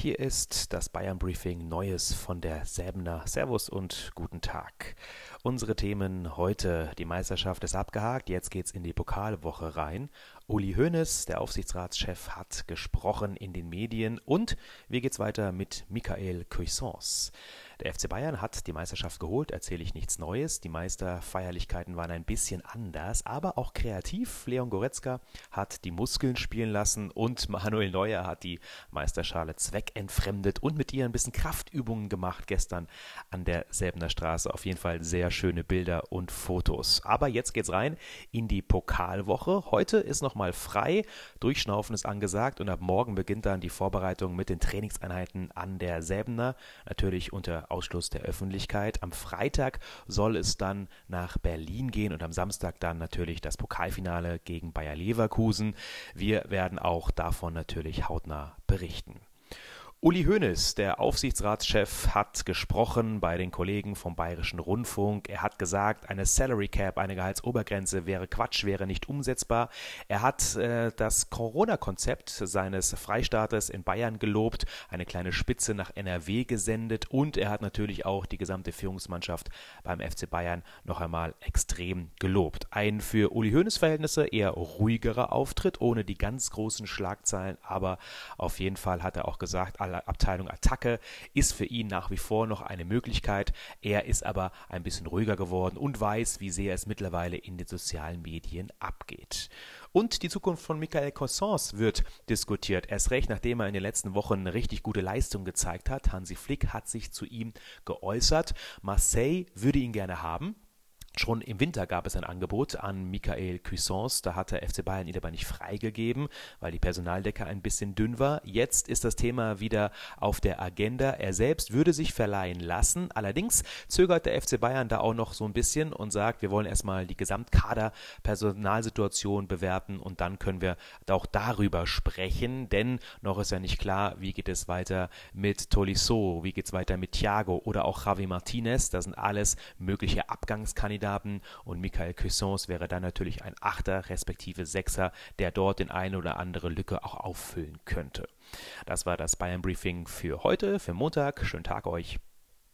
Hier ist das Bayern Briefing Neues von der Säbener. Servus und guten Tag. Unsere Themen heute. Die Meisterschaft ist abgehakt. Jetzt geht's in die Pokalwoche rein. Uli Hoeneß, der Aufsichtsratschef, hat gesprochen in den Medien. Und wie geht's weiter mit Michael Cuisance? Der FC Bayern hat die Meisterschaft geholt, erzähle ich nichts Neues. Die Meisterfeierlichkeiten waren ein bisschen anders, aber auch kreativ. Leon Goretzka hat die Muskeln spielen lassen und Manuel Neuer hat die Meisterschale zweckentfremdet und mit ihr ein bisschen Kraftübungen gemacht gestern an der Säbener Straße. Auf jeden Fall sehr schöne Bilder und Fotos. Aber jetzt geht's rein in die Pokalwoche. Heute ist nochmal frei. Durchschnaufen ist angesagt und ab morgen beginnt dann die Vorbereitung mit den Trainingseinheiten an der Säbener. Natürlich unter Ausschluss der Öffentlichkeit. Am Freitag soll es dann nach Berlin gehen und am Samstag dann natürlich das Pokalfinale gegen Bayer Leverkusen. Wir werden auch davon natürlich hautnah berichten. Uli Hoeneß, der Aufsichtsratschef, hat gesprochen bei den Kollegen vom Bayerischen Rundfunk. Er hat gesagt, eine Salary Cap, eine Gehaltsobergrenze wäre Quatsch, wäre nicht umsetzbar. Er hat äh, das Corona-Konzept seines Freistaates in Bayern gelobt, eine kleine Spitze nach NRW gesendet und er hat natürlich auch die gesamte Führungsmannschaft beim FC Bayern noch einmal extrem gelobt. Ein für Uli Hoeneß Verhältnisse eher ruhigerer Auftritt, ohne die ganz großen Schlagzeilen, aber auf jeden Fall hat er auch gesagt, Abteilung Attacke ist für ihn nach wie vor noch eine Möglichkeit. Er ist aber ein bisschen ruhiger geworden und weiß, wie sehr es mittlerweile in den sozialen Medien abgeht. Und die Zukunft von Michael Cossens wird diskutiert. Erst recht, nachdem er in den letzten Wochen eine richtig gute Leistung gezeigt hat. Hansi Flick hat sich zu ihm geäußert. Marseille würde ihn gerne haben. Schon im Winter gab es ein Angebot an Michael Cuisance, da hat der FC Bayern ihn aber nicht freigegeben, weil die Personaldecke ein bisschen dünn war. Jetzt ist das Thema wieder auf der Agenda. Er selbst würde sich verleihen lassen. Allerdings zögert der FC Bayern da auch noch so ein bisschen und sagt, wir wollen erstmal die Gesamtkader-Personalsituation bewerten und dann können wir auch darüber sprechen, denn noch ist ja nicht klar, wie geht es weiter mit Tolisso, wie geht es weiter mit Thiago oder auch Javi Martinez. Das sind alles mögliche Abgangskandidaten Kandidaten und Michael Cuissons wäre dann natürlich ein Achter respektive Sechser, der dort den eine oder andere Lücke auch auffüllen könnte. Das war das Bayern Briefing für heute, für Montag. Schönen Tag euch.